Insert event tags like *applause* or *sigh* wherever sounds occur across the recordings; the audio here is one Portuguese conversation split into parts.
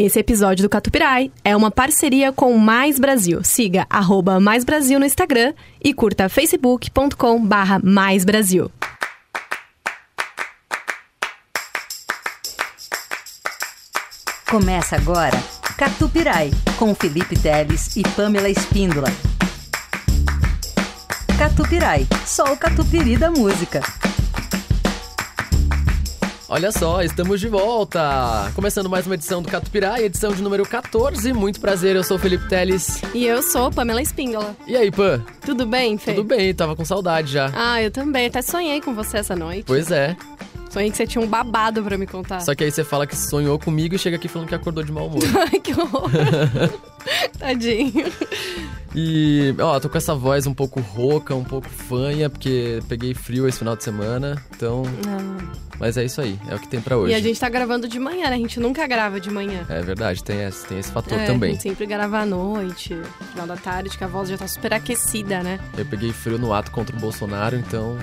Esse episódio do Catupirai é uma parceria com Mais Brasil. Siga arroba Mais Brasil no Instagram e curta facebook.com barra Mais Brasil. Começa agora Catupirai, com Felipe Teles e Pamela Espíndola. Catupirai, só o catupiry da música. Olha só, estamos de volta! Começando mais uma edição do Catupirai, edição de número 14. Muito prazer, eu sou o Felipe Teles. E eu sou Pamela Espíndola. E aí, Pan? Tudo bem, Fê? Tudo bem, tava com saudade já. Ah, eu também. Até sonhei com você essa noite. Pois é. Sonhei que você tinha um babado pra me contar. Só que aí você fala que sonhou comigo e chega aqui falando que acordou de mau humor. *laughs* Ai, que horror. *laughs* Tadinho. E, ó, tô com essa voz um pouco rouca, um pouco fanha, porque peguei frio esse final de semana, então... Ah. Mas é isso aí, é o que tem pra hoje. E a gente tá gravando de manhã, né? A gente nunca grava de manhã. É verdade, tem esse, tem esse fator É, A também. gente sempre grava à noite, final da tarde, que a voz já tá super aquecida, né? Eu peguei frio no ato contra o Bolsonaro, então...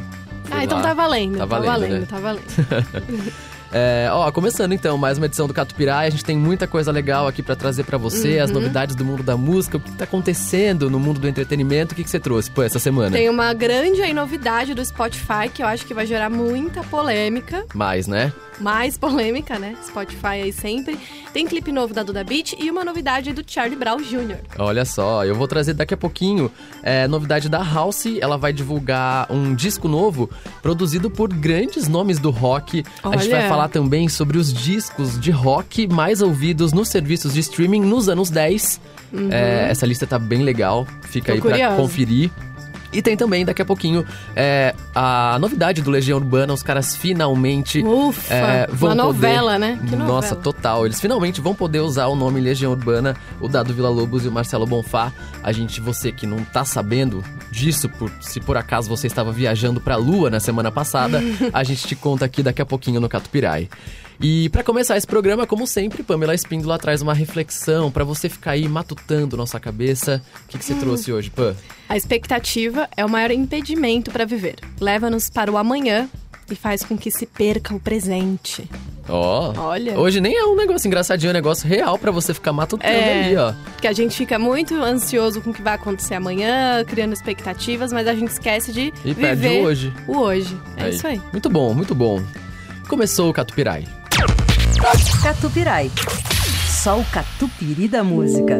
Ah, então tá valendo. Tá Tá valendo, valendo, né? tá valendo. *laughs* É, ó, começando então, mais uma edição do Catupirai. A gente tem muita coisa legal aqui pra trazer pra você, Uhum. as novidades do mundo da música, o que tá acontecendo no mundo do entretenimento. O que, que você trouxe, pô, essa semana? Tem uma grande aí novidade do Spotify que eu acho que vai gerar muita polêmica. Mais, né? Mais polêmica, né? Spotify aí sempre. Tem clipe novo da Duda Beat e uma novidade do Charlie Brown Jr. Olha só, eu vou trazer daqui a pouquinho é, novidade da House. Ela vai divulgar um disco novo produzido por grandes nomes do rock. A gente Olha. vai falar também sobre os discos de rock mais ouvidos nos serviços de streaming nos anos 10. É, essa lista tá bem legal, fica Uhum. Tô aí pra curiosa. conferir. E tem também, daqui a pouquinho, é, a novidade do Legião Urbana. Os caras finalmente Ufa! é, vão uma poder- novela, né? Que novela. Nossa, total. Eles finalmente vão poder usar o nome Legião Urbana, o Dado Vila Lobos e o Marcelo Bonfá. A gente, você que não tá sabendo disso, por, se por acaso você estava viajando pra Lua na semana passada, *laughs* a gente te conta aqui daqui a pouquinho no Catupirai. E pra começar esse programa, como sempre, Pamela Espíndola traz uma reflexão pra você ficar aí matutando nossa cabeça. O que, que você Hum. trouxe hoje, Pam? A expectativa é o maior impedimento para viver. Leva-nos para o amanhã e faz com que se perca o presente. Ó, Olha. hoje nem é um negócio engraçadinho, é um negócio real pra você ficar matutando É. ali, ó. Que a gente fica muito ansioso com o que vai acontecer amanhã, criando expectativas, mas a gente esquece de E viver perde o hoje. o hoje. É isso aí. Muito bom, muito bom. Começou o Catupirai. Catupirai, só o catupiry da música.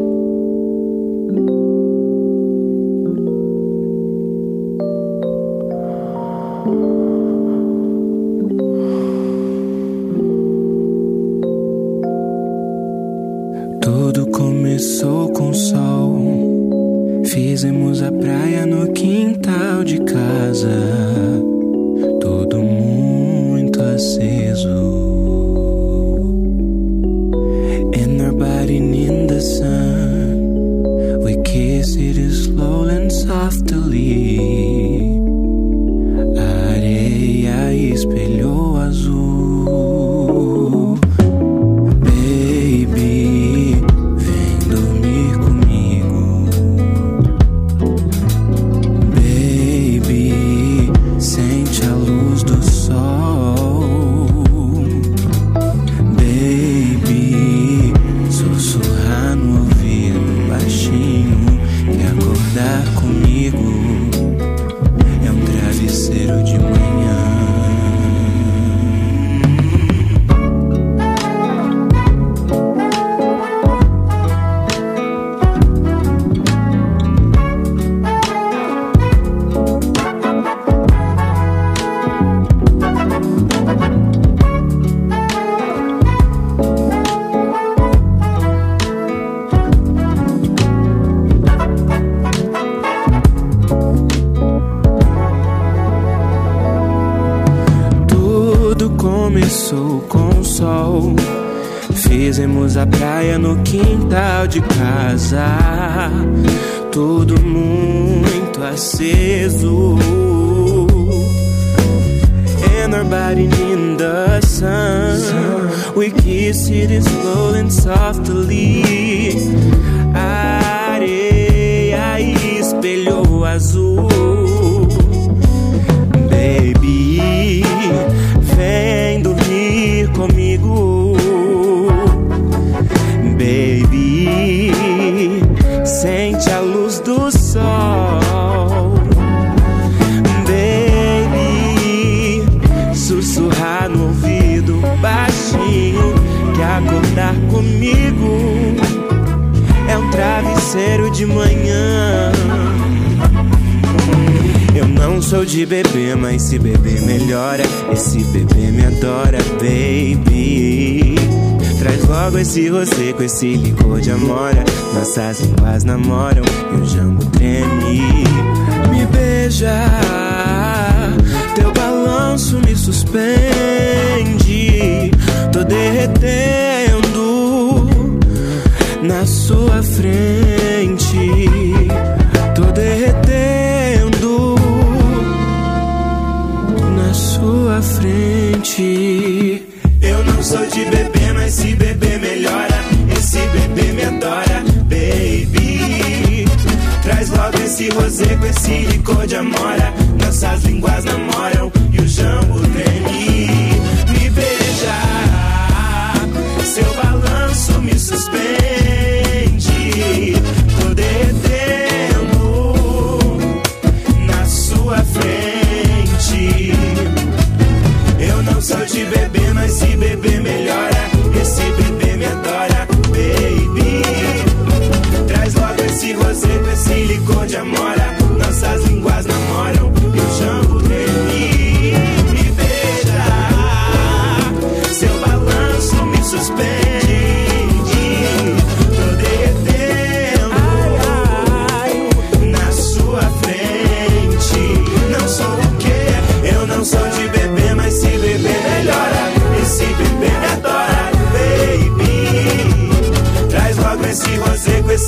Esse rosé com esse licor de amora. Nossas línguas namoram e o jambo treme. Me beija, teu balanço me suspende. Tô derretendo na sua frente. Tô derretendo na sua frente. Eu não sou de bebê, esse rosé com esse licor de amora. Nossas línguas namoram e o jambo treme.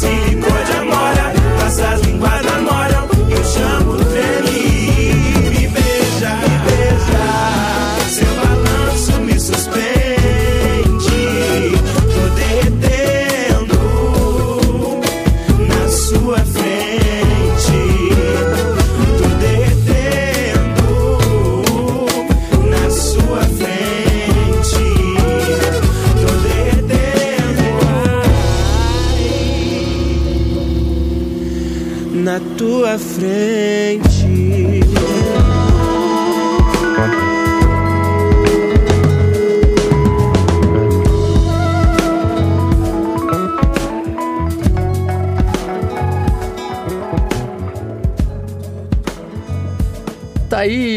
Rosé com tua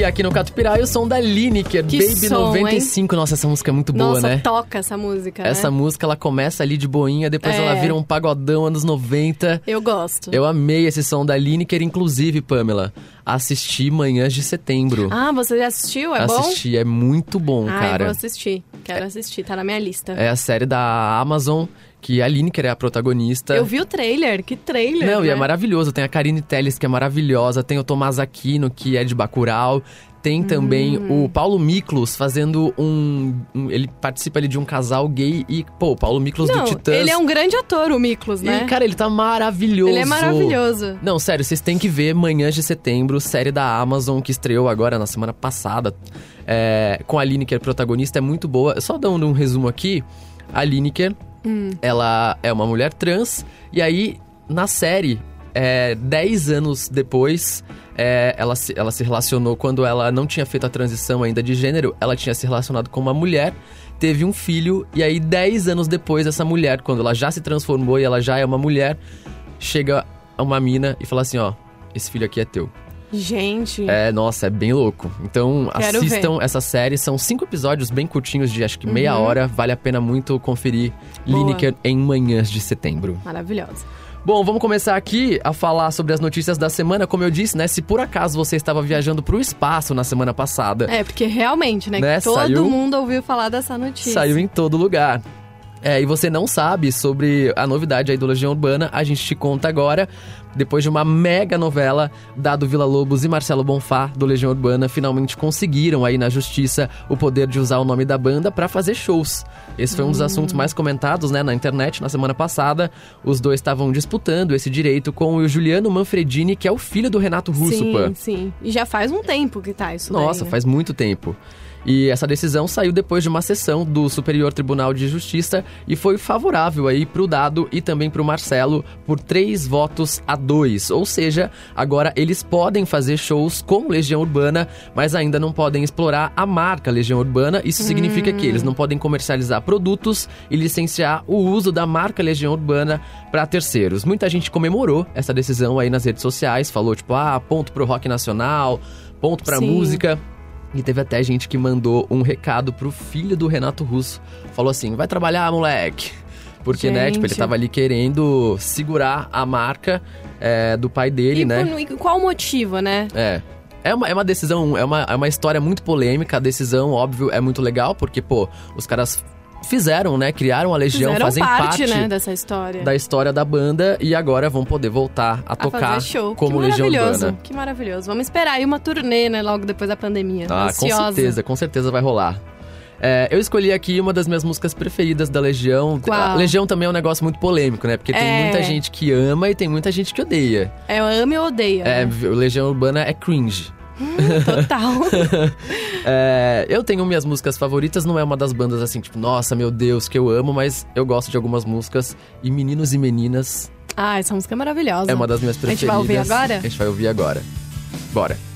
Aí, aqui no Catupirai, o som da Lineker, Que Baby som, 95. Nossa, essa música é muito boa, Nossa, né? toca essa música, Essa né? música, ela começa ali de boinha, depois É. ela vira um pagodão anos 90. Eu gosto. Eu amei esse som da Lineker, inclusive, Pamela. Assisti Manhãs de Setembro. Ah, você já assistiu? É bom? Assisti, é muito bom, Ah, eu cara. vou assistir. Quero assistir, tá na minha lista. É a série da Amazon, que a Lineker é a protagonista. Eu vi o trailer, que trailer, Não, e é né? maravilhoso. Tem a Karine Telles, que é maravilhosa. Tem o Tomás Aquino, que é de Bacurau. Tem também Hum. o Paulo Miklos fazendo um, um- Ele participa ali de um casal gay e, pô, o Paulo Miklos Não, do Titãs. ele é um grande ator, o Miklos, né? E, cara, ele tá maravilhoso. Ele é maravilhoso. Não, sério, vocês têm que ver Manhãs de Setembro, série da Amazon que estreou agora na semana passada. É, com a Lineker protagonista, é muito boa. Só dando um resumo aqui, a Lineker, Hum. ela é uma mulher trans, e aí, na série, é, 10 anos depois, é, ela, se, ela se relacionou quando ela não tinha feito a transição ainda de gênero, ela tinha se relacionado com uma mulher, teve um filho, e aí 10 anos depois, essa mulher, quando ela já se transformou e ela já é uma mulher, chega uma mina e fala assim, ó, esse filho aqui é teu. Gente, É, nossa, é bem louco. Então, Quero assistam essa série. São cinco episódios bem curtinhos, de acho que meia hora. Vale a pena muito conferir Boa. Lineker em manhãs de setembro. maravilhosa. Bom, vamos começar aqui a falar sobre as notícias da semana. Como eu disse, né? Se por acaso você estava viajando para o espaço na semana passada, É, porque realmente, né, Né, todo saiu- mundo ouviu falar dessa notícia. saiu em todo lugar. É, e você não sabe sobre a novidade aí do Legião Urbana, a gente te conta agora. Depois de uma mega novela, Dado Vila Lobos e Marcelo Bonfá, do Legião Urbana, finalmente conseguiram aí na justiça o poder de usar o nome da banda para fazer shows. Esse foi um dos assuntos mais comentados né, na internet na semana passada. Os dois estavam disputando esse direito com o Juliano Manfredini, que é o filho do Renato Russo, sim, sim. E já faz um tempo que tá isso Nossa, daí, né? faz muito tempo. E essa decisão saiu depois de uma sessão do Superior Tribunal de Justiça e foi favorável aí pro Dado e também pro Marcelo por três votos a dois. Ou seja, agora eles podem fazer shows com Legião Urbana, mas ainda não podem explorar a marca Legião Urbana. Isso significa que eles não podem comercializar produtos e licenciar o uso da marca Legião Urbana para terceiros. Muita gente comemorou essa decisão aí nas redes sociais, falou tipo, ah, ponto pro rock nacional, ponto pra Sim. música. E teve até gente que mandou um recado pro filho do Renato Russo. Falou assim: vai trabalhar, moleque. Porque, né, tipo, ele Gente. tava ali querendo segurar a marca é, do pai dele, e né? e qual o motivo, né? É. É uma, é uma decisão, é uma, é uma história muito polêmica. A decisão, óbvio, é muito legal, porque, pô, os caras fizeram, né? Criaram a Legião, Fizeram fazem parte, parte né, dessa história. da história da banda e agora vão poder voltar a, a tocar show. como que Legião maravilhoso, Urbana. que maravilhoso. Vamos esperar aí uma turnê, né, logo depois da pandemia. Ah, Ansiosa. com certeza, com certeza vai rolar. É, eu escolhi aqui uma das minhas músicas preferidas da Legião. Qual? Legião também é um negócio muito polêmico, né? Porque tem É. muita gente que ama e tem muita gente que odeia. É, eu amo e odeio. É, né? Legião Urbana é cringe. Total. *laughs* É, eu tenho minhas músicas favoritas, não é uma das bandas assim, tipo, nossa, meu Deus, que eu amo, mas eu gosto de algumas músicas. E Meninos e Meninas ah, essa música é maravilhosa. é uma das minhas A preferidas. gente vai ouvir agora? A gente vai ouvir agora. Bora.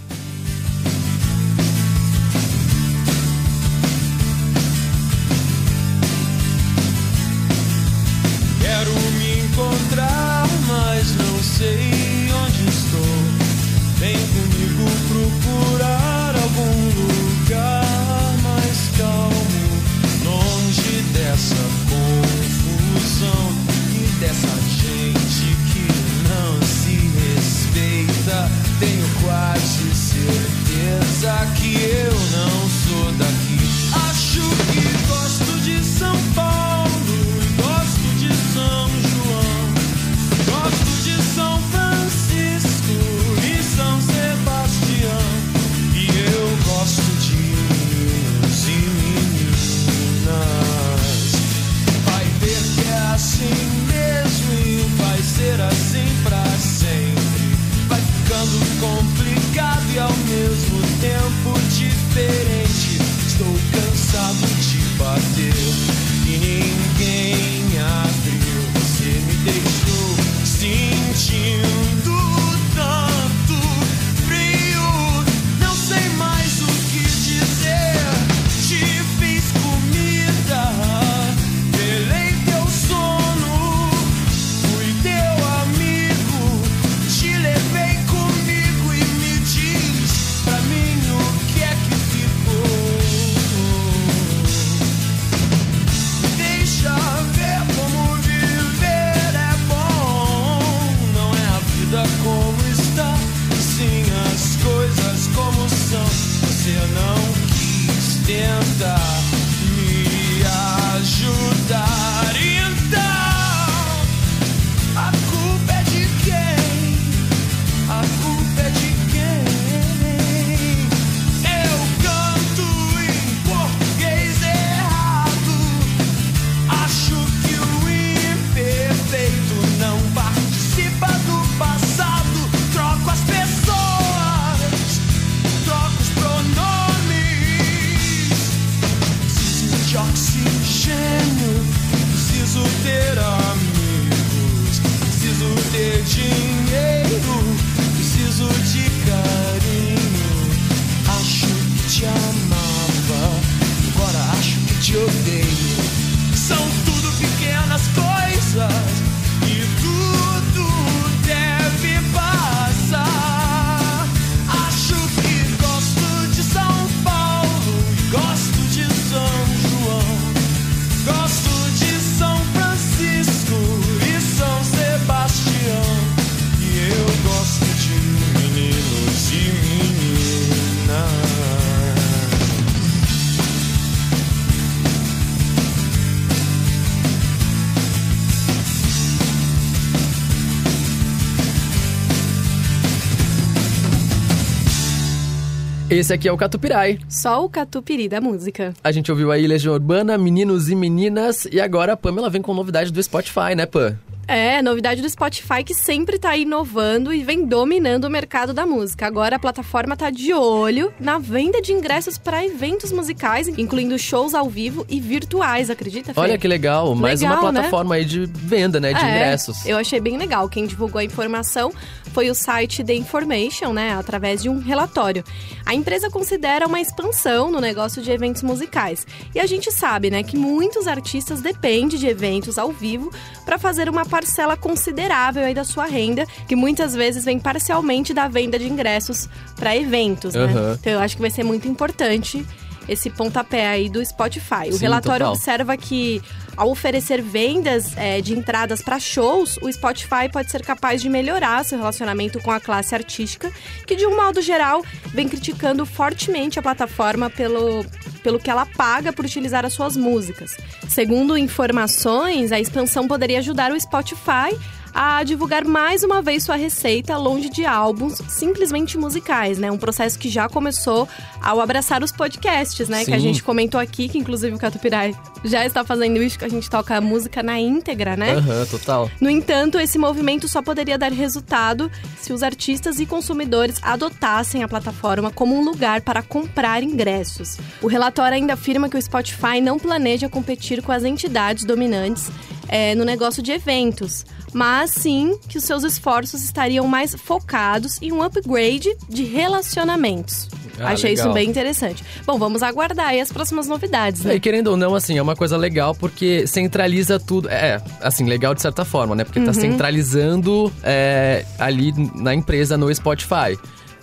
Esse aqui é o Catupirai. Só o catupiry da música. A gente ouviu aí Legião Urbana, Meninos e Meninas, e agora a Pamela vem com novidade do Spotify, né, Pam? É, novidade do Spotify que sempre tá inovando e vem dominando o mercado da música. Agora a plataforma tá de olho na venda de ingressos para eventos musicais, incluindo shows ao vivo e virtuais, acredita? Fê? Olha que legal, mais Legal, uma né? plataforma aí de venda, né, de É, ingressos. Eu achei bem legal. Quem divulgou a informação foi o site The Information, né, através de um relatório. A empresa considera uma expansão no negócio de eventos musicais. E a gente sabe, né, que muitos artistas dependem de eventos ao vivo para fazer uma parcela considerável aí da sua renda, que muitas vezes vem parcialmente da venda de ingressos para eventos, né? Então eu acho que vai ser muito importante esse pontapé aí do Spotify. O Sim, relatório total. observa que ao oferecer vendas é, de entradas para shows, o Spotify pode ser capaz de melhorar seu relacionamento com a classe artística, que de um modo geral vem criticando fortemente a plataforma pelo pelo que ela paga por utilizar as suas músicas. Segundo informações, a expansão poderia ajudar o Spotify a divulgar mais uma vez sua receita longe de álbuns simplesmente musicais, né? Um processo que já começou ao abraçar os podcasts, né? Que a Sim. gente comentou aqui, que inclusive o Catupirai já está fazendo isso, que a gente toca a música na íntegra, né? Aham, total. No entanto, esse movimento só poderia dar resultado se os artistas e consumidores adotassem a plataforma como um lugar para comprar ingressos. O relatório ainda afirma que o Spotify não planeja competir com as entidades dominantes eh, no negócio de eventos, mas sim que os seus esforços estariam mais focados em um upgrade de relacionamentos. Ah, Achei isso legal. bem interessante. Bom, vamos aguardar aí as próximas novidades, né? E querendo ou não, assim, é uma coisa legal porque centraliza tudo. É, assim, legal de certa forma, né? Porque Uhum. tá centralizando é, ali na empresa, no Spotify.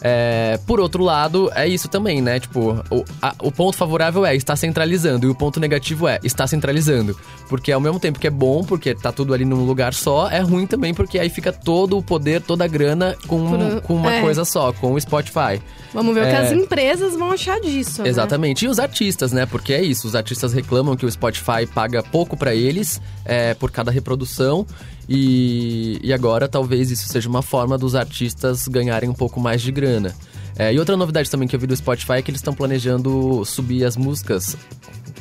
É, por outro lado, é isso também, né? Tipo, o, a- o ponto favorável é está centralizando e o ponto negativo é está centralizando. Porque ao mesmo tempo que é bom, porque tá tudo ali num lugar só, é ruim também porque aí fica todo o poder, toda a grana com, Por- com uma é. coisa só, com o Spotify. Vamos ver o que É. as empresas vão achar disso. né? Exatamente. E os artistas, né? Porque é isso. Os artistas reclamam que o Spotify paga pouco pra eles é, por cada reprodução. E, e agora talvez isso seja uma forma dos artistas ganharem um pouco mais de grana. É, e outra novidade também que eu vi do Spotify é que eles estão planejando subir as músicas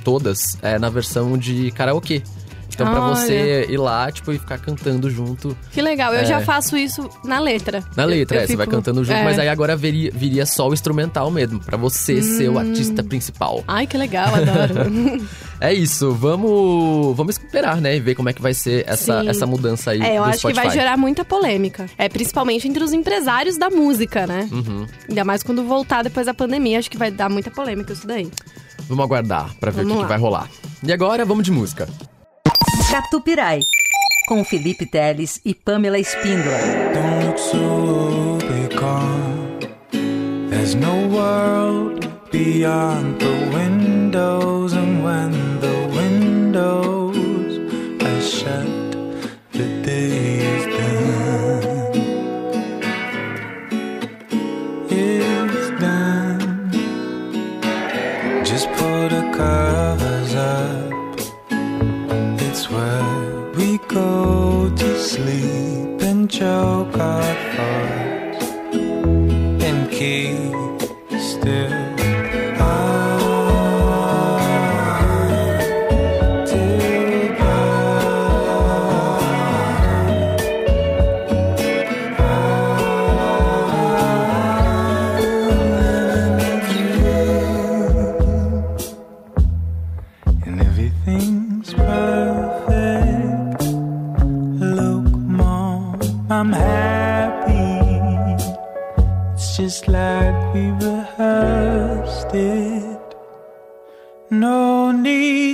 todas é, na versão de karaokê. Então, pra Olha. você ir lá, tipo, e ficar cantando junto Que legal, eu É. já faço isso na letra. na letra, Eu- eu é, você vai fico- cantando junto, é. mas aí agora viria, viria só o instrumental mesmo, pra você ser Hum. o artista principal. Ai, que legal, adoro. *laughs* É isso, vamos, vamos esperar, né? E ver como é que vai ser essa, Sim. essa mudança aí é, eu do acho Spotify. que vai gerar muita polêmica. É, principalmente entre os empresários da música, né? Uhum. Ainda mais quando voltar depois da pandemia, acho que vai dar muita polêmica isso daí. Vamos aguardar pra ver Vamos o que, que vai rolar. E agora, vamos de música. Catupirai, com Felipe Teles e Pamela Espíndola. Don't so. There's no world beyond the windows, and when the windows are shut, the day joke I thought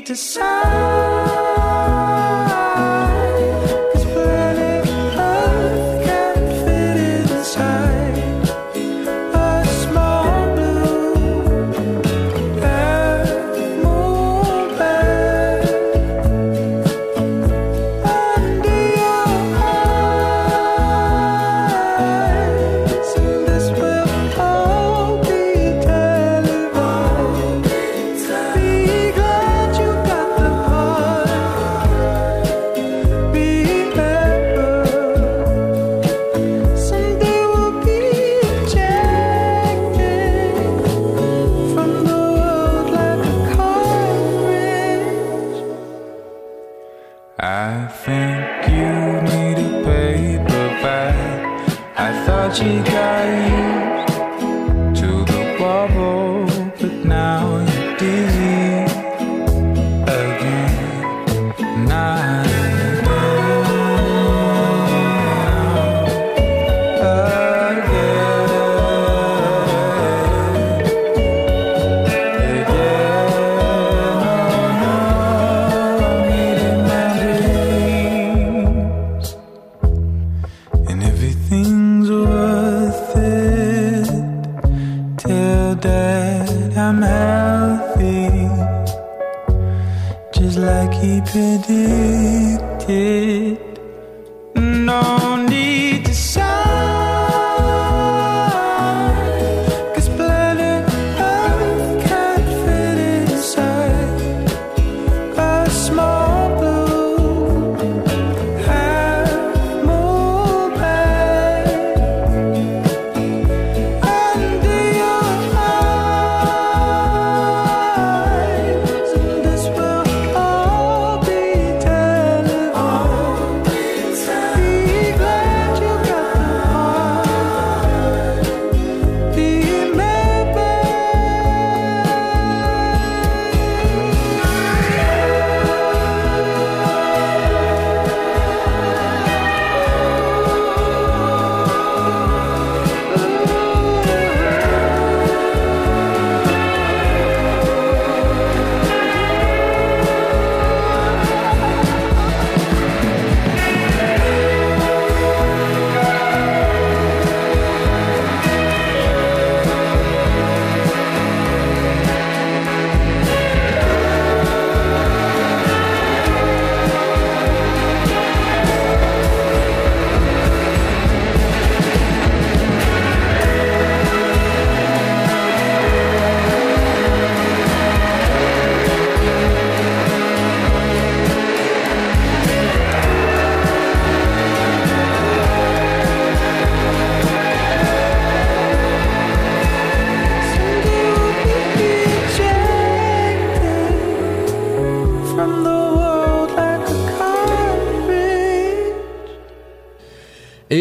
to sigh.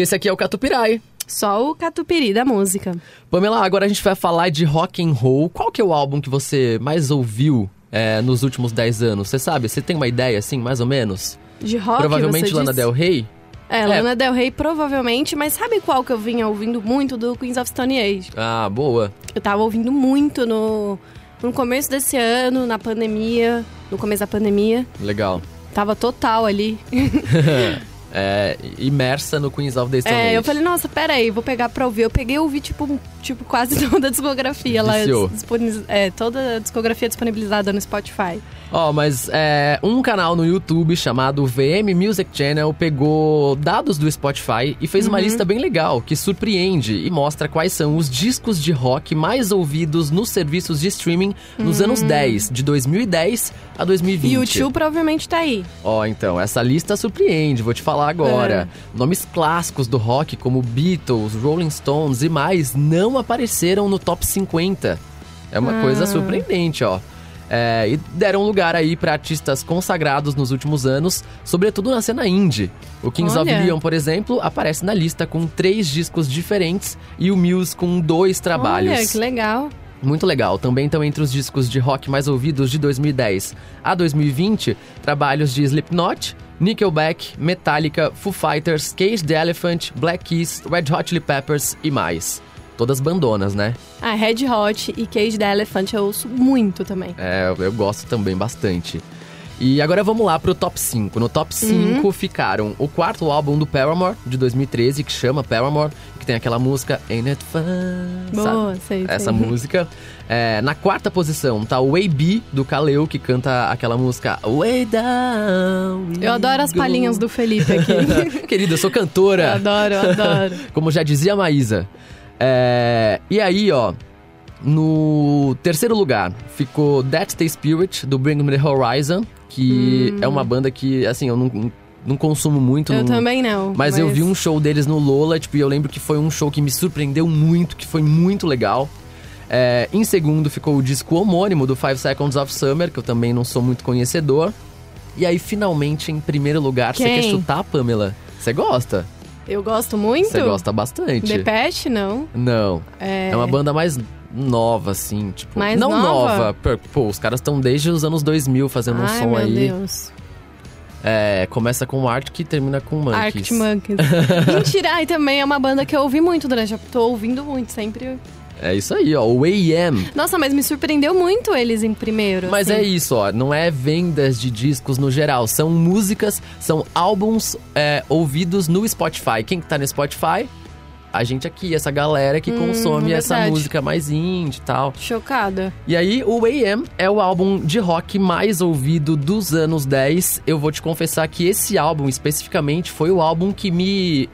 Esse aqui é o Catupirai. Só o catupiry da música. Pamela, agora a gente vai falar de rock and roll. Qual que é o álbum que você mais ouviu é, nos últimos 10 anos? Você sabe? Você tem uma ideia, assim, mais ou menos? De rock, Provavelmente Lana disse? Del Rey? É, É. Lana Del Rey provavelmente, mas sabe qual que eu vinha ouvindo muito? Do Queens of Stone Age. Ah, boa. Eu tava ouvindo muito no, no começo desse ano, na pandemia, no começo da pandemia. Legal. Tava total ali. *laughs* É, imersa no Queens of the Stone Age. É, eu falei, nossa, peraí, vou pegar pra ouvir. Eu peguei e ouvi, tipo, tipo quase *laughs* toda a discografia disponibiliz- É, toda a discografia disponibilizada no Spotify. Ó, mas é, um canal no YouTube chamado VM Music Channel pegou dados do Spotify e fez uma lista bem legal que surpreende e mostra quais são os discos de rock mais ouvidos nos serviços de streaming nos anos 10, de 2010 a 2020. E o tio provavelmente tá aí. Ó, então, essa lista surpreende, vou te falar agora. É. Nomes clássicos do rock, como Beatles, Rolling Stones e mais, não apareceram no top 50. É uma Ah. coisa surpreendente, ó. É, e deram lugar aí pra artistas consagrados nos últimos anos, sobretudo na cena indie. O Kings of Olha. Leon, por exemplo, aparece na lista com três discos diferentes e o Muse com dois trabalhos. Olha, que legal. Muito legal. Também estão entre os discos de rock mais ouvidos de 2010 a 2020, trabalhos de Slipknot, Nickelback, Metallica, Foo Fighters, Cage the Elephant, Black Keys, Red Hot Chili Peppers e mais. Todas bandonas, né? Ah, Red Hot e Cage the Elephant eu ouço muito também. É, eu- eu gosto também bastante. E agora vamos lá pro top 5. No top 5 ficaram o quarto álbum do Paramore, de 2013, que chama Paramore, que tem aquela música Ain't It Fun? Boa, sabe? sei, Essa sei. música. É, na quarta posição tá o Way B, do Kaleo, que canta aquela música Way Down. we Eu adoro as palhinhas do Felipe aqui. *laughs* Querida, eu sou eu cantora. adoro, eu adoro. Como já dizia a Maísa. É, e aí, ó, no terceiro lugar ficou That's the Spirit, do Bring Me the Horizon, que é uma banda que, assim, eu não, não consumo muito. Hum. Eu não- também não. Mas, eu vi um show deles no Lola, tipo, e eu lembro que foi um show que me surpreendeu muito, que foi muito legal. É, em segundo ficou o disco homônimo do Five Seconds of Summer, que eu também não sou muito conhecedor. E aí, finalmente, em primeiro lugar, você Quem? quer chutar, Pamela? Você gosta? Eu gosto muito. Você gosta bastante. Depeche, não. Não. É... É uma banda mais nova, assim, tipo. Mais não nova? pô, Pô, os caras estão desde os anos 2000 fazendo um Ai, som meu aí. Deus. É, começa com Arctic e termina com Monkeys. Arctic Monkeys. *laughs* Mentira, e também é uma banda que eu ouvi muito durante. Tô ouvindo muito, sempre. É isso aí, ó. O AM. Nossa, mas me surpreendeu muito eles em primeiro. Mas assim. é isso, ó. Não é vendas de discos no geral. São músicas, são álbuns é, ouvidos no Spotify. Quem que tá no Spotify? A gente aqui, essa galera que consome essa Hum, verdade. música mais indie e tal. Chocada. E aí, o AM é o álbum de rock mais ouvido dos anos 10. Eu vou te confessar que esse álbum, especificamente, foi o álbum que me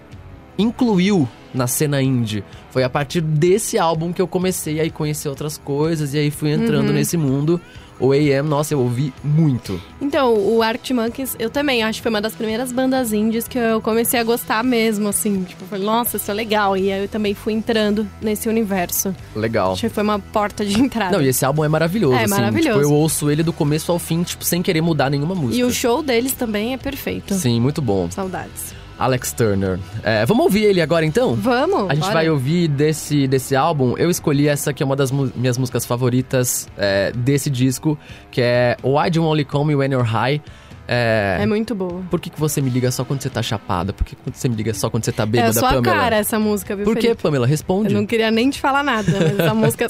incluiu na cena indie. Foi a partir desse álbum que eu comecei a conhecer outras coisas e aí fui entrando Uhum. nesse mundo. O AM, nossa, eu ouvi muito. Então, o Arctic Monkeys, eu também acho que foi uma das primeiras bandas indies que eu comecei a gostar mesmo, assim. Tipo, falei, nossa, isso é legal. E aí eu também fui entrando nesse universo. Legal. Acho que foi uma porta de entrada. Não, e esse álbum é maravilhoso, É, assim. maravilhoso. Tipo, eu ouço ele do começo ao fim, tipo, sem querer mudar nenhuma música. E o show deles também é perfeito. Sim, muito bom. Saudades. Alex Turner. É, vamos ouvir ele agora, então? Vamos? A gente bora. vai ouvir desse, desse álbum. Eu escolhi essa que é uma das mu- minhas músicas favoritas é, desse disco, que é Why Do You Only Call Me When You're High. É, É muito boa. Por que, que você me liga só quando você tá chapada? Por que você me liga só quando você tá É bêbada, a sua Pamela? cara essa música, viu, Por que? Pamela? Responde. Eu não queria nem te falar nada, mas essa *laughs* música...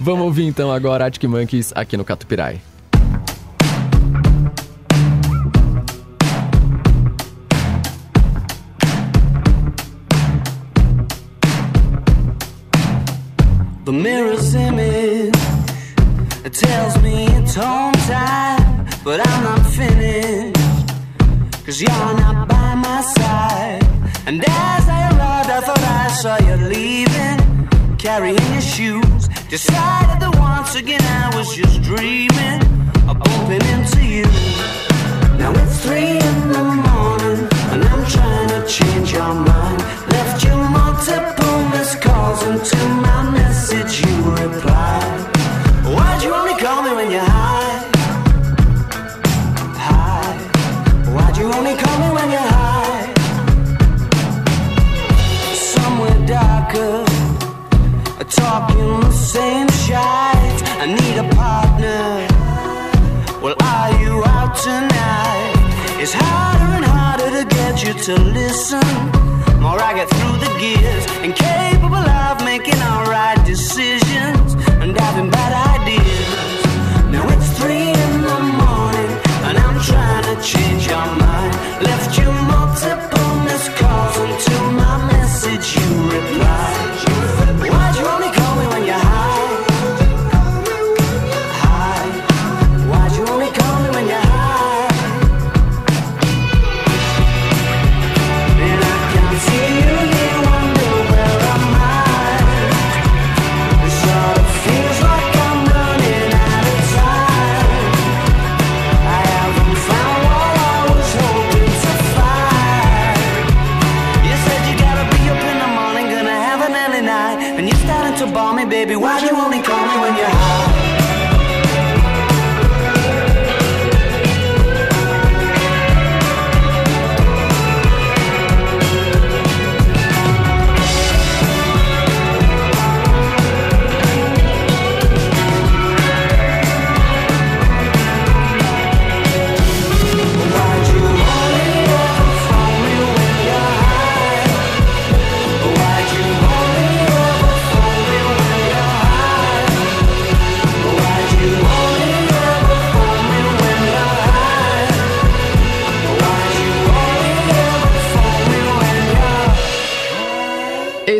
Vamos ouvir então agora Arctic Monkeys aqui no Catupirai. The mirror's image it tells me it's home time, but I'm not finished. Cause you're not by my side. And as I arrived, I thought I saw you leaving, carrying your shoes. Decided that once again I was just dreaming of bumping into you. Now it's three in the morning, and I'm trying to change your to my message you replied. Why'd you only call me when you're high? High. Why'd you only call me when you're high? Somewhere darker, talking the same shite. I need a partner. Well, are you out tonight? It's harder and harder to get you to listen. More I get through the gears, incapable of making alright decisions and having bad ideas. Now it's three in the morning, and I'm trying to change your mind. Left you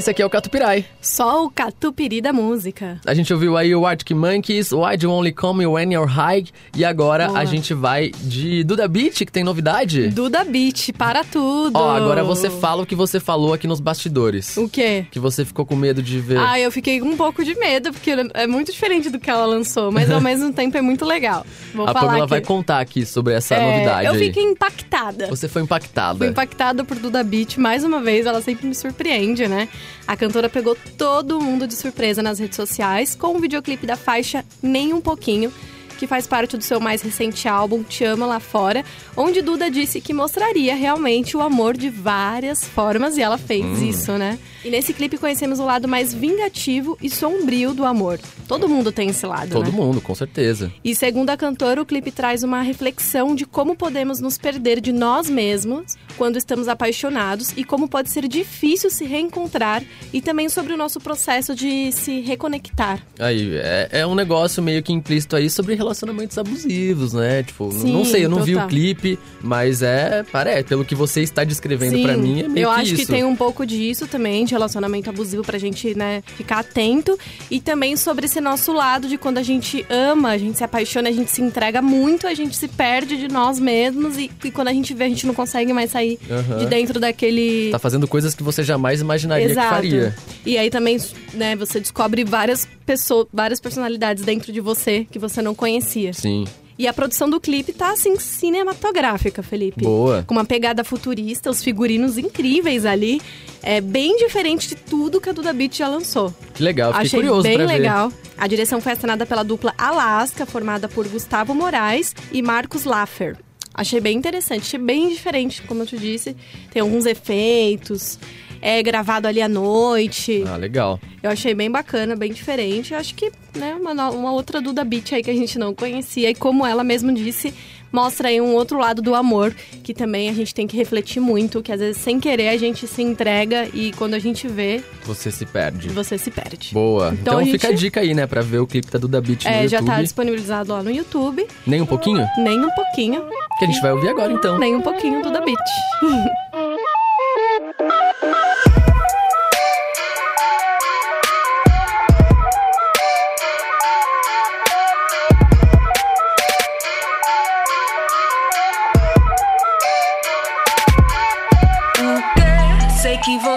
Esse aqui é o Catupirai. Só o catupiry da música. A gente ouviu aí o Arctic Monkeys, Why Do You Only Call Me When You're High. E agora Boa. a gente vai de Duda Beat, que tem novidade. Duda Beat, para tudo. Ó, agora você fala o que você falou aqui nos bastidores. O quê? Que você ficou com medo de ver. Ah, eu fiquei com um pouco de medo, porque é muito diferente do que ela lançou, mas ao *laughs* mesmo tempo é muito legal. Vou a falar Pamela aqui. vai contar aqui sobre essa É, novidade Eu aí. fiquei impactada. Você foi impactada. Fui impactada por Duda Beat mais uma vez, ela sempre me surpreende, né? A cantora pegou todo mundo de surpresa nas redes sociais com o videoclipe da faixa Nem Um Pouquinho, que faz parte do seu mais recente álbum Te Ama Lá Fora, onde Duda disse que mostraria realmente o amor de várias formas e ela fez Hum. isso, né? E nesse clipe conhecemos o lado mais vingativo e sombrio do amor. Todo mundo tem esse lado, Todo né? mundo, com certeza. E segundo a cantora, o clipe traz uma reflexão de como podemos nos perder de nós mesmos quando estamos apaixonados e como pode ser difícil se reencontrar e também sobre o nosso processo de se reconectar. Aí, é, é um negócio meio que implícito aí sobre relacionamentos abusivos, né? Tipo, Sim, não sei, eu não vi o total. clipe, mas é, parece, pelo que você está descrevendo pra mim, é meio eu que acho isso. que tem um pouco disso também, de relacionamento abusivo pra gente, né, ficar atento. E também sobre esse nosso lado de quando a gente ama, a gente se apaixona, a gente se entrega muito, a gente se perde de nós mesmos e, e quando a gente vê, a gente não consegue mais sair Aham. de dentro daquele. Tá fazendo coisas que você jamais imaginaria que faria. E aí também, né, você descobre várias pessoas, várias personalidades dentro de você que você não conhecia. Sim. E a produção do clipe tá assim cinematográfica, Felipe. Boa. Com uma pegada futurista, os figurinos incríveis ali. É bem diferente de tudo que a Duda Beat já lançou. Que legal, fiquei Achei curioso bem pra ver. legal. A direção foi assinada pela dupla Alaska, formada por Gustavo Moraes e Marcos Laffer. Achei bem interessante, achei bem diferente, como eu te disse. Tem alguns efeitos, é gravado ali à noite. Ah, legal. Eu achei bem bacana, bem diferente. Eu acho que, né, uma, no- uma outra Duda Beat aí que a gente não conhecia. E como ela mesma disse, mostra aí um outro lado do amor, que também a gente tem que refletir muito, que às vezes sem querer a gente se entrega e quando a gente vê, Você se perde. você se perde. Boa. Então Então, a fica a gente- dica aí, né, pra ver o clipe da Duda Beat no É, já YouTube. tá disponibilizado lá no YouTube. Nem um pouquinho? Nem um pouquinho. Que a gente vai ouvir agora, então. Nem um pouquinho Duda Beat. *laughs*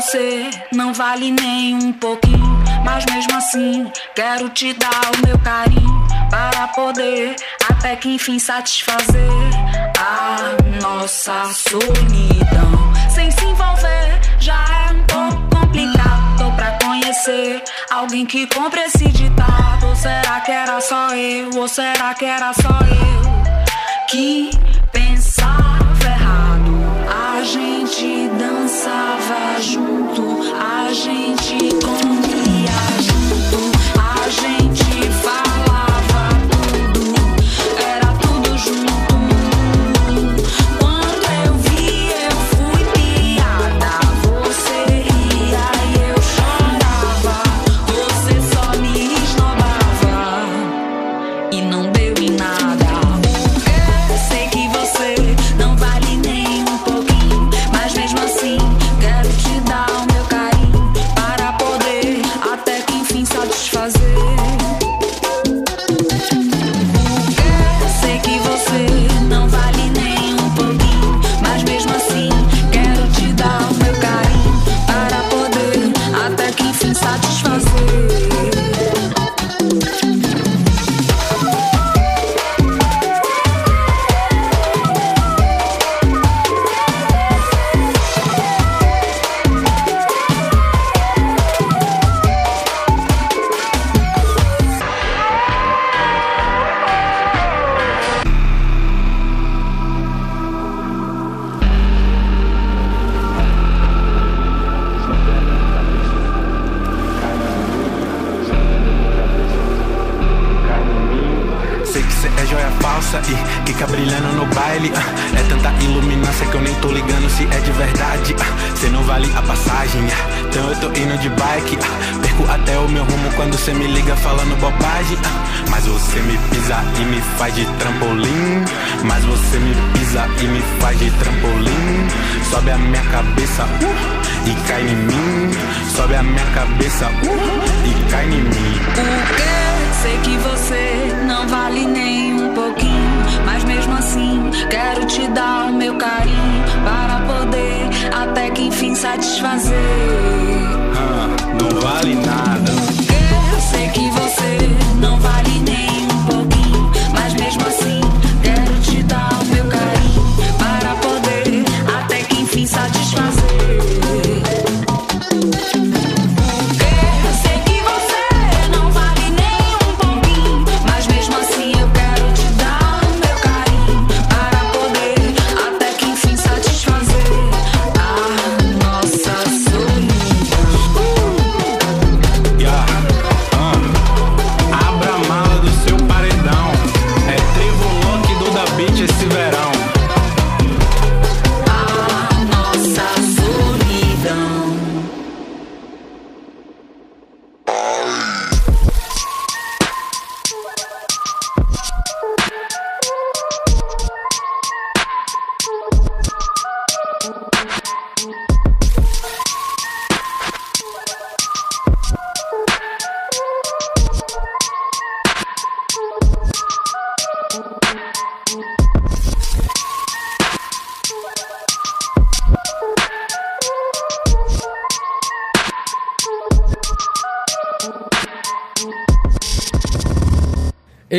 você não vale nem um pouquinho, mas mesmo assim quero te dar o meu carinho para poder até que enfim satisfazer a nossa solidão. Sem se envolver já é um pouco complicado. Tô pra conhecer alguém que compre esse ditado. Ou será que era só eu? Ou será que era só eu que pensava errado? A gente junto, a gente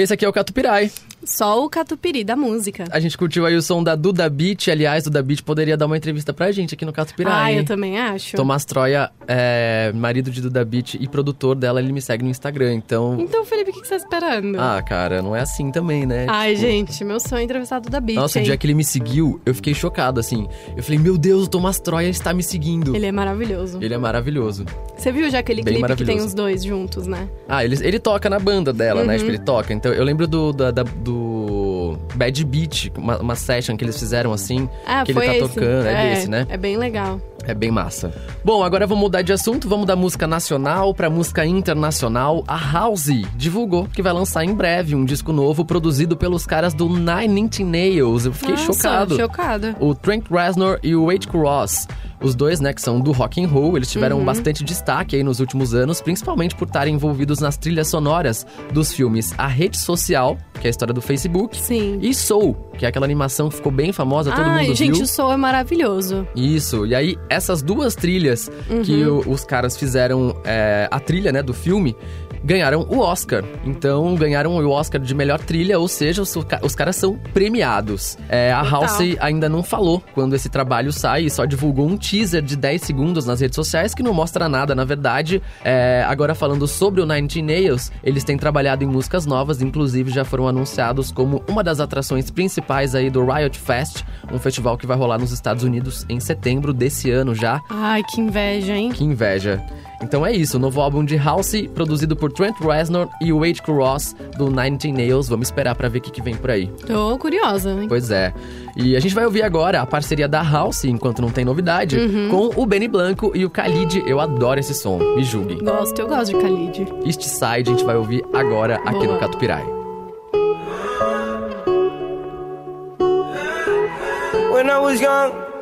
Esse aqui é o Catupirai. Só o catupiry da música. A gente curtiu aí o som da Duda Beat. Aliás, Duda Beat poderia dar uma entrevista pra gente aqui no Catupirai. Ah, eu hein? também acho. Tomás Troia, é, marido de Duda Beat e produtor dela, ele me segue no Instagram. Então. Então, Felipe, o que que você tá esperando? Ah, cara, não é assim também, né? Ai, Tipo, gente, meu sonho é entrevistar a Duda Beat, Nossa, o hein? dia que ele me seguiu, eu fiquei chocado, assim. Eu falei, meu Deus, o Tomás Troia está me seguindo. Ele é maravilhoso. Ele é maravilhoso. Você viu já aquele Bem clipe que tem os dois juntos, né? Ah, ele, ele toca na banda dela, Uhum. né? Tipo, ele toca. Então, eu lembro do, da- da- do Bad Beat, uma, uma session que eles fizeram, assim. Ah, que ele tá esse. tocando. É, desse, né? É bem legal. É bem massa. Bom, agora vamos mudar de assunto. Vamos da música nacional pra música internacional. A House divulgou que vai lançar em breve um disco novo produzido pelos caras do Nine Inch Nails. Eu fiquei Nossa, chocado. chocada. O Trent Reznor e o Wade Cross. Os dois, né, que são do rock and roll, eles Uhum. tiveram bastante destaque aí nos últimos anos, principalmente por estarem envolvidos nas trilhas sonoras dos filmes A Rede Social, que é a história do Facebook, Sim. e Soul, que é aquela animação que ficou bem famosa, todo Ai, mundo gente, viu. o som é maravilhoso. Isso, e aí essas duas trilhas que Uhum. o- os caras fizeram, é, a trilha, né, do filme, ganharam o Oscar. Então, ganharam o Oscar de melhor trilha, ou seja, os, os caras são premiados. É, a Total. Halsey ainda não falou quando esse trabalho sai e só divulgou um teaser de 10 segundos nas redes sociais que não mostra nada, na verdade. É, agora, falando sobre o Nine Nails, eles têm trabalhado em músicas novas, inclusive já foram anunciados como uma das atrações principais aí do Riot Fest, um festival que vai rolar nos Estados Unidos em setembro desse ano já. Ai, que inveja, hein? Que inveja. Então é isso, o novo álbum de Halsey, produzido por Trent Reznor e Wade Cross, do Nine Inch Nails. Vamos esperar pra ver o que, que vem por aí. Tô curiosa, hein? Pois é. E a gente vai ouvir agora a parceria da Halsey, enquanto não tem novidade, Uhum. com o Benny Blanco e o Khalid. Eu adoro esse som, me julguem. Gosto, eu gosto de Khalid. East Side a gente vai ouvir agora aqui Boa. no Catupirai. When I was young,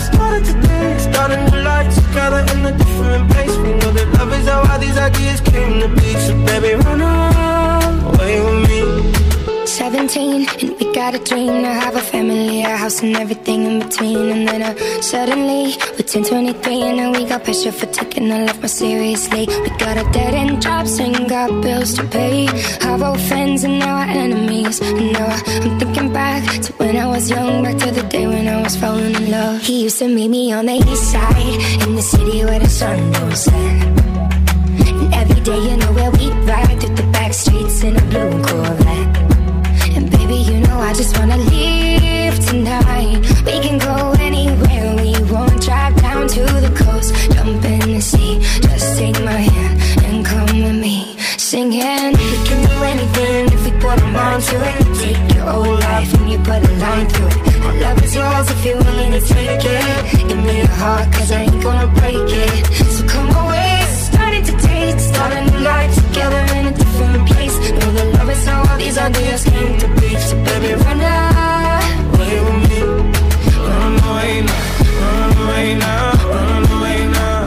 started today Start a new life together in a different place. We know that love is how all these ideas came to be. So baby, run away with me 17 and we got a dream to have a family, a house and everything in between. And then uh, suddenly we turned 23 and now we got pressure for taking our life more seriously. We got a dead end jobs and got bills to pay. Our old friends and now our enemies. And now I'm thinking back to when I was young, back to the day when I was falling in love. He used to meet me on the east side in the city where the sun don't set. And every day, you know where we ride through the back streets in a blue Corvette. I just wanna leave tonight. We can go anywhere we want. Drive down to the coast, jump in the sea. Just take my hand and come with me. Singing, we can do anything if we put our mind to it. Take your whole life and you put a line through it. My love is yours if you're willing to take it. Give me your heart, cause I ain't gonna break it. So come away, to. Start a new life together in a different place. Know that love is how all these ideas came to be. So baby, run away with me. Run away now, run away now, run away now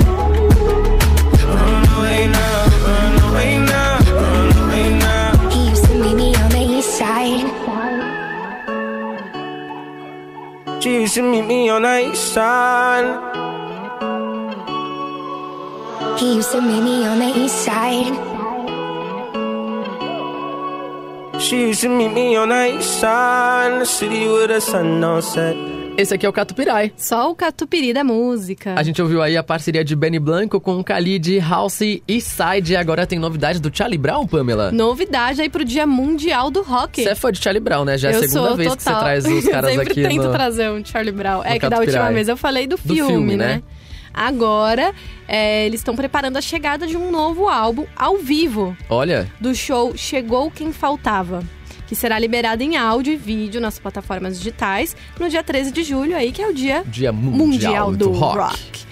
Run away now, run away now, run away now He used to meet me on the east side. She used to meet me on the east side He used to meet me on the east side. She used to meet me on the east side in the city where the sun don't set. Esse aqui é o Catupirai. Só o catupiry da música. A gente ouviu aí a parceria de Benny Blanco com Khalid, House e Side. E agora tem novidade do Charlie Brown, Pamela? Novidade aí pro Dia Mundial do Rock. Você é fã de Charlie Brown, né? Já é a eu segunda sou vez total. que você traz os *laughs* caras Sempre aqui tento no... trazer um Charlie Brown. É que da última vez eu falei do filme, filme, né? né? Agora, é, eles estão preparando a chegada de um novo álbum ao vivo Olha, do show Chegou Quem Faltava. Que será liberado em áudio e vídeo nas plataformas digitais no dia 13 de julho, aí que é o dia Dia Mundial, do, rock. rock.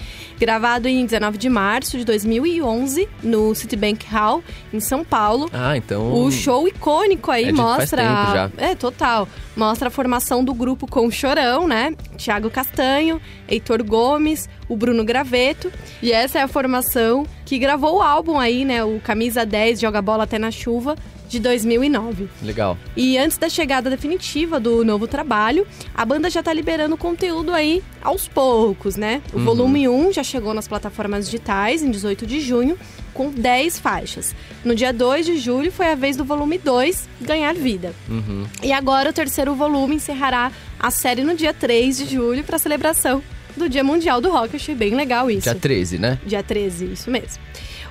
Gravado em 19 de março de 2011 no Citibank Hall, em São Paulo. Ah, então... O show icônico aí É de- faz mostra. tempo já. É, total. Mostra a formação do grupo com o Chorão, né? Tiago Castanho, Heitor Gomes, o Bruno Graveto. E essa é a formação que gravou o álbum aí, né? O Camisa 10 Joga Bola Até na Chuva, de 2009. Legal. E antes da chegada definitiva do novo trabalho, a banda já tá liberando conteúdo aí aos poucos, né? O volume 1 já chegou nas plataformas digitais em 18 de junho, com 10 faixas. No dia 2 de julho foi a vez do volume 2 ganhar vida. E agora o terceiro volume encerrará a série no dia 3 de julho para celebração do Dia Mundial do Rock. Eu achei bem legal isso. Dia 13, né? Dia 13, isso mesmo.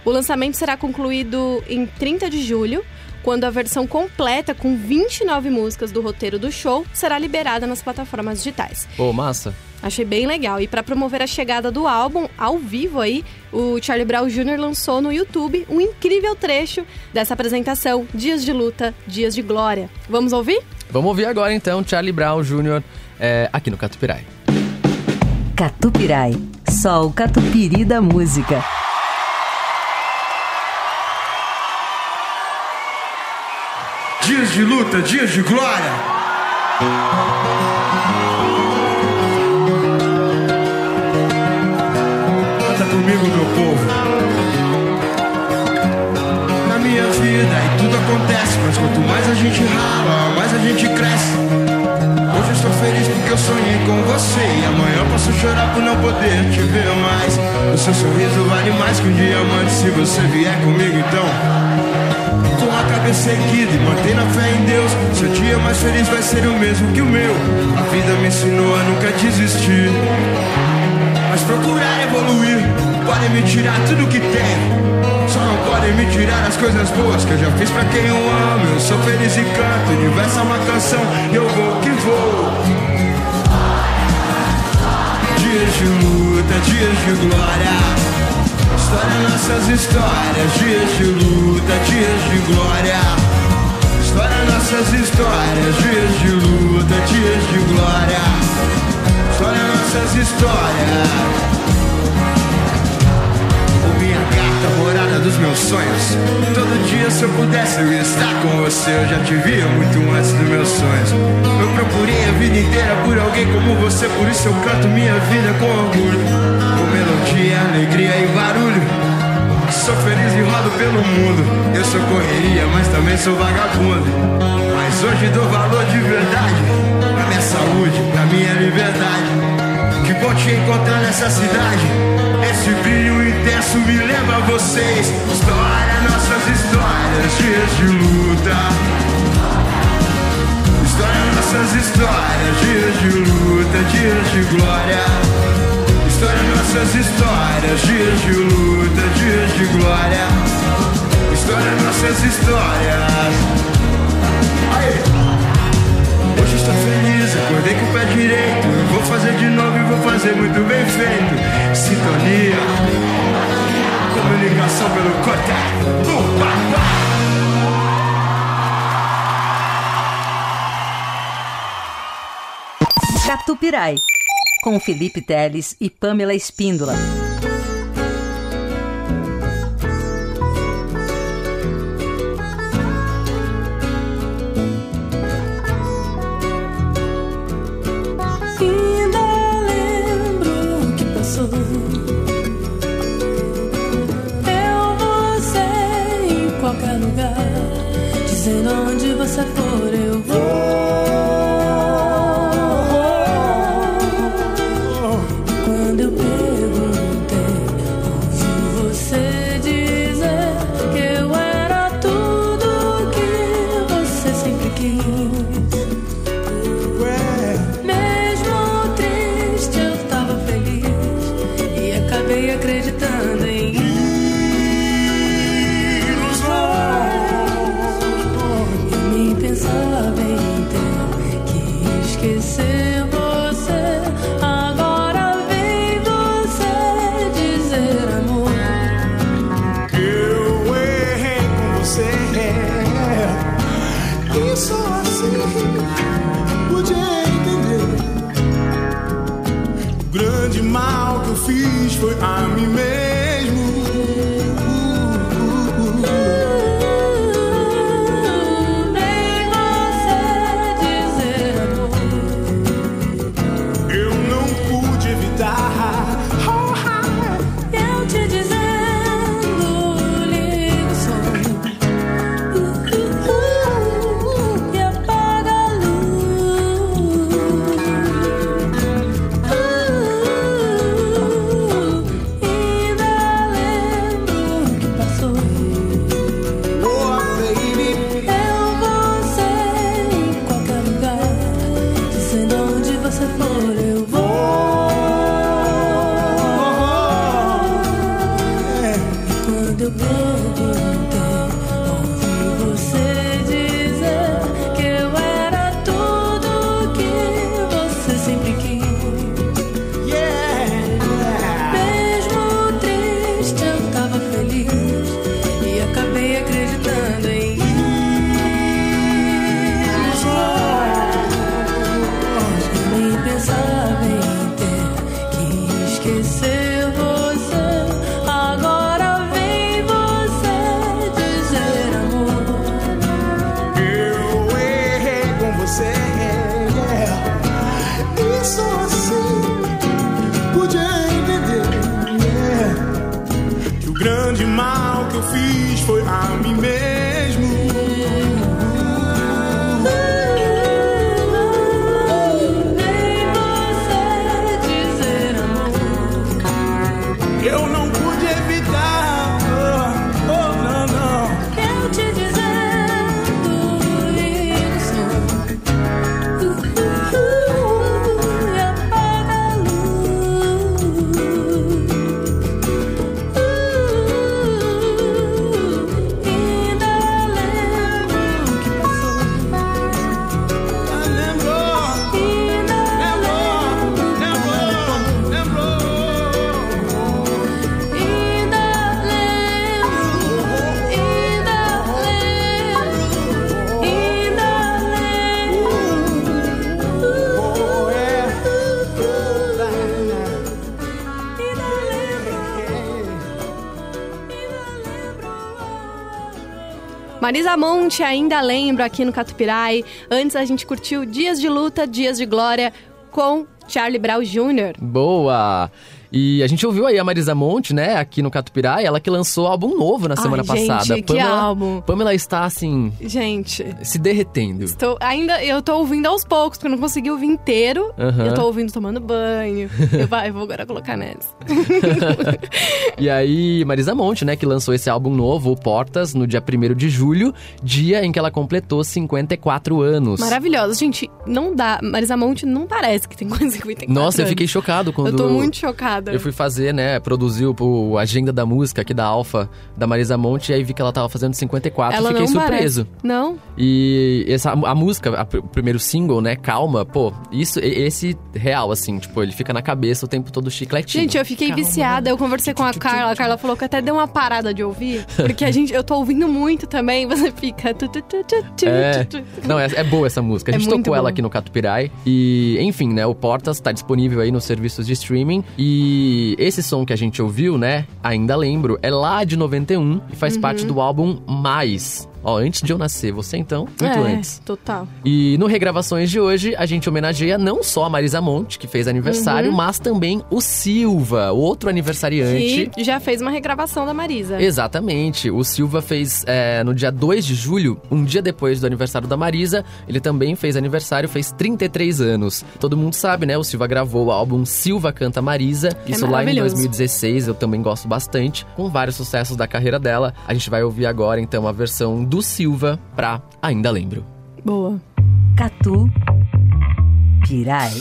O lançamento será concluído em 30 de julho, quando a versão completa, com 29 músicas do roteiro do show, será liberada nas plataformas digitais. Pô, massa. Achei bem legal. E para promover a chegada do álbum ao vivo aí, o Charlie Brown Jr. lançou no YouTube um incrível trecho dessa apresentação, Dias de Luta, Dias de Glória. Vamos ouvir? Vamos ouvir agora então Charlie Brown Jr. é, aqui no Catupirai. Catupirai. Só o catupiry da música. Dias de luta, dias de glória. Canta comigo, meu povo. Na minha vida e tudo acontece, mas quanto mais a gente rala, mais a gente cresce. Hoje eu estou feliz porque eu sonhei com você E amanhã posso chorar por não poder te ver mais O seu sorriso vale mais que um diamante Se você vier comigo então com a cabeça erguida e mantendo a fé em Deus. Seu dia mais feliz vai ser o mesmo que o meu. A vida me ensinou a nunca desistir. Mas procurar evoluir, podem me tirar tudo que tenho. Só não podem me tirar as coisas boas que eu já fiz pra quem eu amo. Eu sou feliz e canto, o universo é uma canção eu vou que vou. Dias de luta, dias de glória. História, nossas histórias, dias de luta, dias de glória. História, nossas histórias, dias de luta, dias de glória. História, nossas histórias. Minha carta, morada dos meus sonhos. Todo dia, se eu pudesse, eu estar com você. Eu já te via muito antes dos meus sonhos. Eu procurei a vida inteira por alguém como você, por isso eu canto minha vida com orgulho. Com melodia, alegria e barulho. Sou feliz e rodo pelo mundo. Eu sou correria, mas também sou vagabundo. Mas hoje dou valor de verdade pra minha saúde, pra minha liberdade. Que te encontrar nessa cidade. Esse brilho intenso me lembra a vocês. História, nossas histórias, dias de luta. História, nossas histórias, dias de luta, dias de glória. História, nossas histórias, dias de luta, dias de glória. História, nossas histórias. Aí. Hoje estou feliz, acordei com o pé direito. Vou fazer de novo e vou fazer muito bem feito. Sintonia, comunicação pelo pá, pá. Catupirai. Com Felipe Teles e Pamela Espíndola. Dizendo onde você for, eu Marisa Monte ainda lembro aqui no Catupirai. Antes a gente curtiu Dias de Luta, Dias de Glória com Charlie Brown Jr. Boa! E a gente ouviu aí a Marisa Monte, né, aqui no Catupirai, ela que lançou álbum novo na semana Ai, gente, passada. que álbum. Pamela está assim, Gente, se derretendo. Tô, ainda eu tô ouvindo aos poucos, porque eu não consegui ouvir inteiro. Aham. Eu tô ouvindo tomando banho. eu, vai, eu vou agora colocar neles. *laughs* E aí, Marisa Monte, né, que lançou esse álbum novo, o Portas, no dia 1 de julho, dia em que ela completou 54 anos. Maravilhosa. Gente, não dá. Marisa Monte não parece que tem quase 54 Nossa, eu anos. fiquei chocado quando Eu tô muito chocada. eu fui fazer, né, produzir o, Agenda da Música aqui da Alfa, da Marisa Monte, e aí vi que ela tava fazendo 54 Ela fiquei não surpreso. parece. Não? E essa, a música, a o primeiro single, né, Calma, pô, isso, e- esse real, assim, tipo, ele fica na cabeça o tempo todo chicletinho. Gente, eu fiquei Calma. viciada. Eu conversei com a Carla. A Carla falou que até deu uma parada de ouvir. Porque a *laughs* gente, eu tô ouvindo muito também. Você fica. É, não, é, é boa essa música. A É gente muito tocou ela boa. aqui no Catupirai. E, enfim, né? O Portas tá disponível aí nos serviços de streaming. E esse som que a gente ouviu, né? Ainda lembro, é lá de 91 e faz Uhum. parte do álbum Mais. Ó, antes de eu nascer, você então? Muito é, antes. Total. E no Regravações de hoje, a gente homenageia não só a Marisa Monte, que fez aniversário, Uhum. mas também o Silva, o outro aniversariante. Que já fez uma regravação da Marisa. Exatamente. O Silva fez é, no dia 2 de julho, um dia depois do aniversário da Marisa, ele também fez aniversário, fez 33 anos. Todo mundo sabe, né? O Silva gravou o álbum Silva Canta Marisa, É isso lá em maravilhoso. 2016, eu também gosto bastante, com vários sucessos da carreira dela. A gente vai ouvir agora então a versão do Silva pra Ainda Lembro. Boa. Catu Pirai.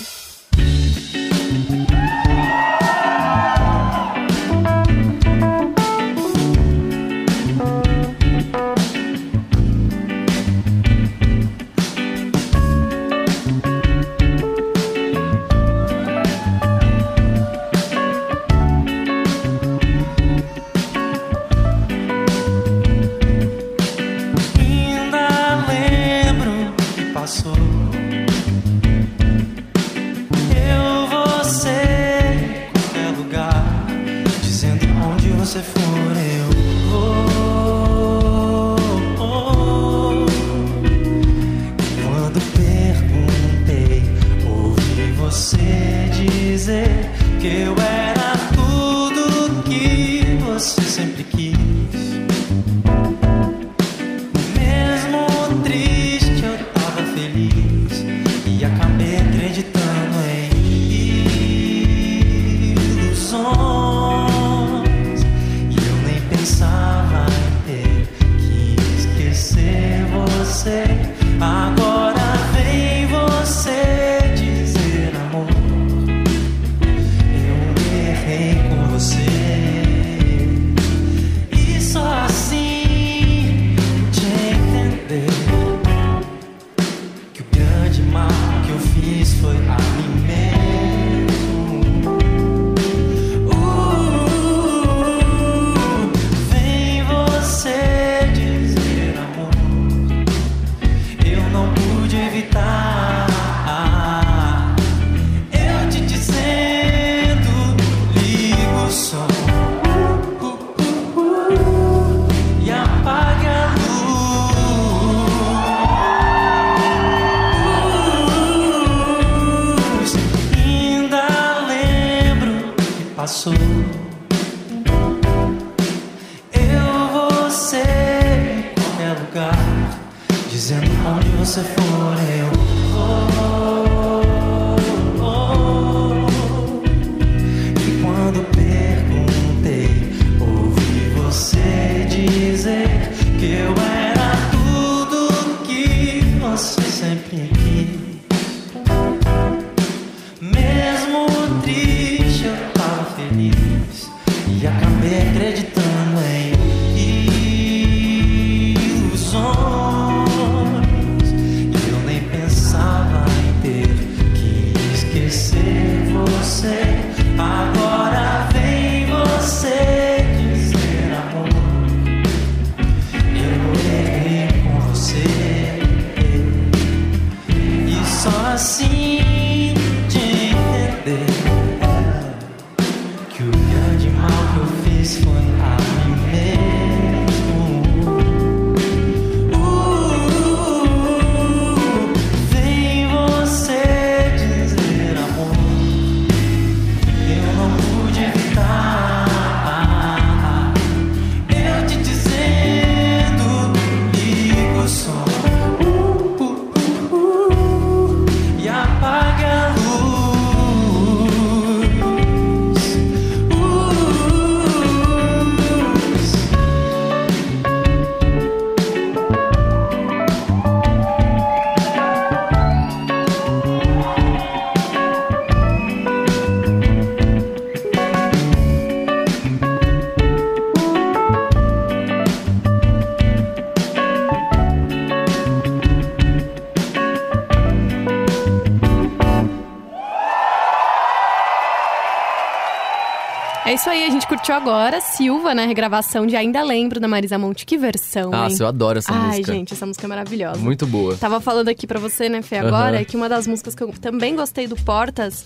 Gente curtiu agora Silva, né? Regravação de Ainda Lembro da Marisa Monte. Que versão, hein? Nossa, eu adoro essa Ai, música. gente, essa música é maravilhosa. Muito boa. Tava falando aqui pra você, né, Fê, agora, Aham. que uma das músicas que eu também gostei do Portas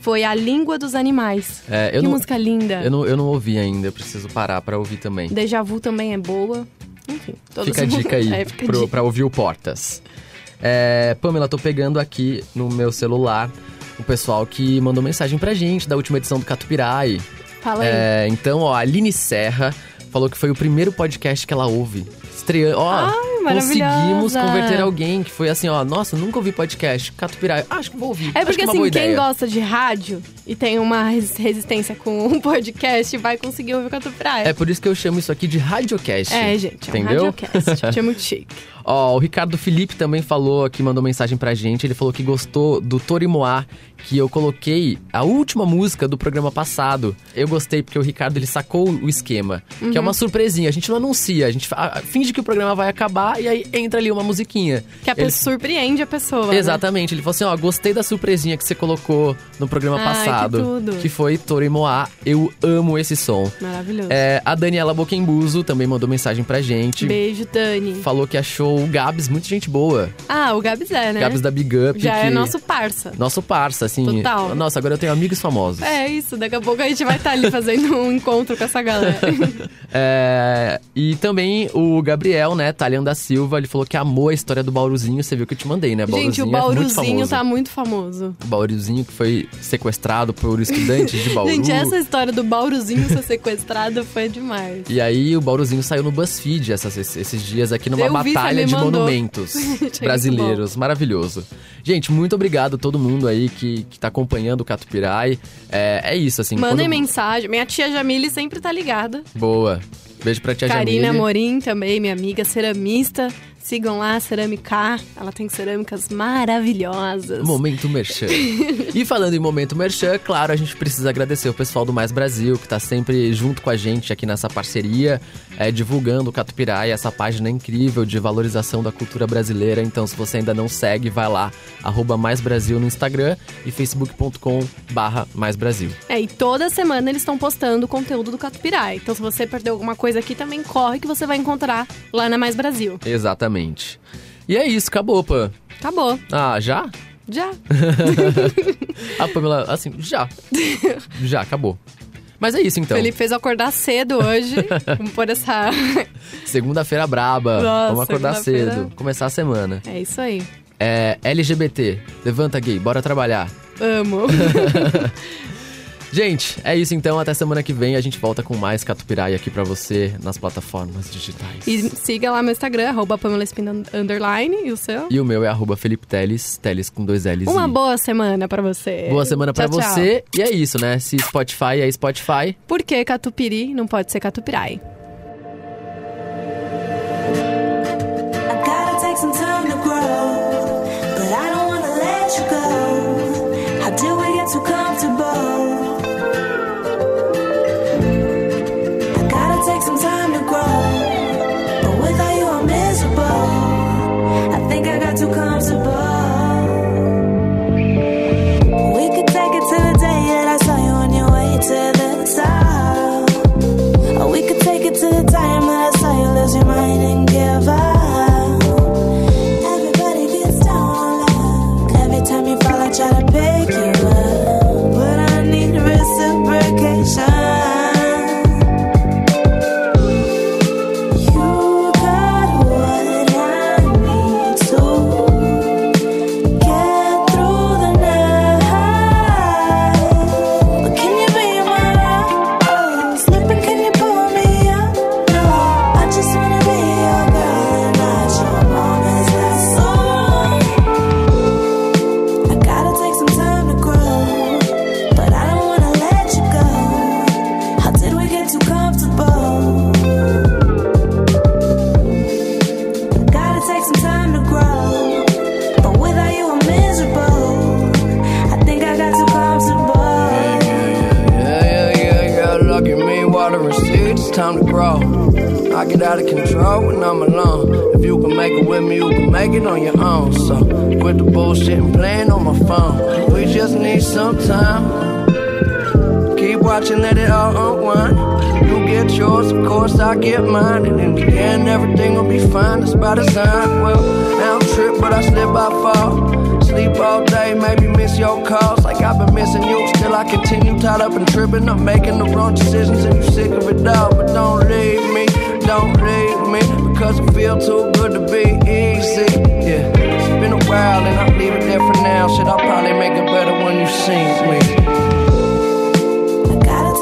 foi A Língua dos Animais. É, que não- música linda. Eu não, eu não ouvi ainda, eu preciso parar pra ouvir também. Deja Vu também é boa. Enfim, todas Fica a dica aí *laughs* é, pro- dica. pra ouvir o Portas. É, Pamela, tô pegando aqui no meu celular o pessoal que mandou mensagem pra gente da última edição do Catupirai. Fala aí. É, então, ó, a Aline Serra falou que foi o primeiro podcast que ela ouve. Estreando. Ó, Ai, conseguimos converter alguém que foi assim, ó, nossa, nunca ouvi podcast. Catupirai, ah, acho que vou ouvir. É porque que é assim, quem ideia. gosta de rádio e tem uma res- resistência com um *laughs* podcast vai conseguir ouvir o Catu Praia. É por isso que eu chamo isso aqui de radiocast. É, gente, é um entendeu? radiocast. é muito chique. *laughs* Ó, o Ricardo Felipe também falou aqui, mandou mensagem pra gente. Ele falou que gostou do Torimoá, que eu coloquei a última música do programa passado. Eu gostei porque o Ricardo ele sacou o esquema, que é Uhum. uma surpresinha. A gente não anuncia, a gente finge que o programa vai acabar e aí entra ali uma musiquinha. Que a Ele- surpreende a pessoa. né? Exatamente, ele falou assim: ó, gostei da surpresinha que você colocou no programa Ai, passado. que tudo. que foi Toro e Moá. Eu amo esse som. Maravilhoso. É, a Daniela Boquembuso também mandou mensagem pra gente. Beijo, Dani. Falou que achou o Gabs muito gente boa. Ah, o Gabs é, né? Gabs da Big Up. Já é que- nosso parça. Nosso parça, assim. Total. Nossa, agora eu tenho amigos famosos. É isso, daqui a pouco a gente vai estar ali fazendo um encontro com essa galera. *laughs* É, e também o Gabriel, né, Talian da Silva, ele falou que amou a história do Bauruzinho. Você viu que eu te mandei, né? gente, o é muito Bauruzinho tá muito famoso. O Bauruzinho que foi sequestrado por estudantes de Bauru. Gente, essa história do Bauruzinho ser sequestrado foi demais. E aí o Bauruzinho saiu no BuzzFeed essas- esses dias aqui numa Eu batalha de mandou. monumentos *laughs* brasileiros. Maravilhoso. Gente, muito obrigado a todo mundo aí que, que tá acompanhando o Catupirai. É, é isso, assim. Mandem quando- mensagem. Minha tia Jamile sempre tá ligada. Boa. Beijo pra tia Karina Jamile. Amorim também, minha amiga ceramista. Sigam lá, Cerâmica. Ela tem cerâmicas maravilhosas. Momento Merchan. *laughs* e falando em Momento Merchan, claro, a gente precisa agradecer o pessoal do Mais Brasil, que tá sempre junto com a gente aqui nessa parceria, é, divulgando o Catupirai, essa página incrível de valorização da cultura brasileira. Então, se você ainda não segue, vai lá, arroba Mais Brasil no Instagram e facebook.com barra Mais Brasil. É, e toda semana eles estão postando conteúdo do Catupirai. Então, se você perdeu alguma coisa aqui, também corre que você vai encontrar lá na Mais Brasil. Exatamente. E é isso, acabou, Pã. Acabou. Ah, já? Já. A *laughs* Pamela, assim, já. *laughs* já, acabou. Mas é isso então. Felipe fez eu acordar cedo hoje. *laughs* Vamos pôr essa. Segunda-feira braba. Nossa, Vamos acordar cedo. Começar a semana. É isso aí. É LGBT. Levanta gay, bora trabalhar. Amo. Gente, é isso então. Até semana que vem a gente volta com mais Catupirai aqui pra você nas plataformas digitais. E siga lá meu Instagram, arroba Pamela Espina underline. E o seu? E o meu é arroba Felipe Teles, Teles com dois L's. Uma e- boa semana pra você. Boa semana tchau. você. E é isso, né? Se Spotify é Spotify. Por que Catupiri não pode ser Catupirai? Out of control when I'm alone. If you can make it with me, you can make it on your own. So, quit the bullshit and playing on my phone. We just need some time. Keep watching, let it all unwind. You get yours, of course I get mine. And in the end, everything will be fine. That's by design. Well, I don't trip, but I slip, I fall. Sleep all day, maybe miss your calls. Like I've been missing you. Still, I continue tied up and tripping. I'm making the wrong decisions, and you sick of it all. But don't leave me, don't leave me. Because it feel too good to be easy. Yeah, it's been a while, and I'll leave it there for now. Shit, I'll probably make it better when you see me. I gotta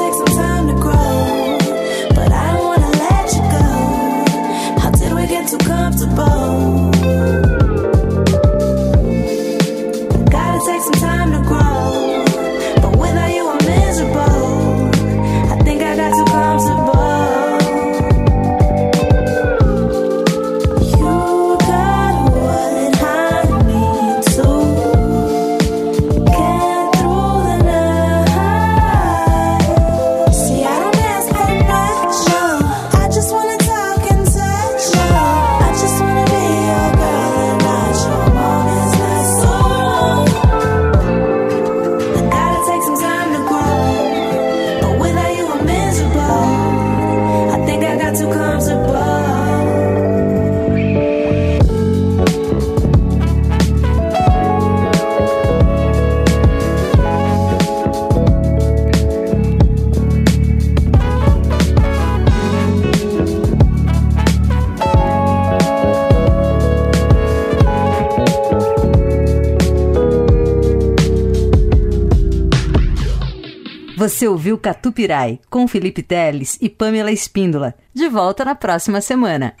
Você ouviu Catupirai com Felipe Teles e Pamela Espíndola. De volta na próxima semana.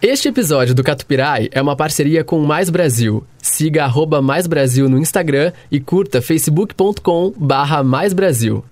Este episódio do Catupirai é uma parceria com Mais Brasil. Siga arroba Mais Brasil no Instagram e curta facebook.com barra Mais Brasil.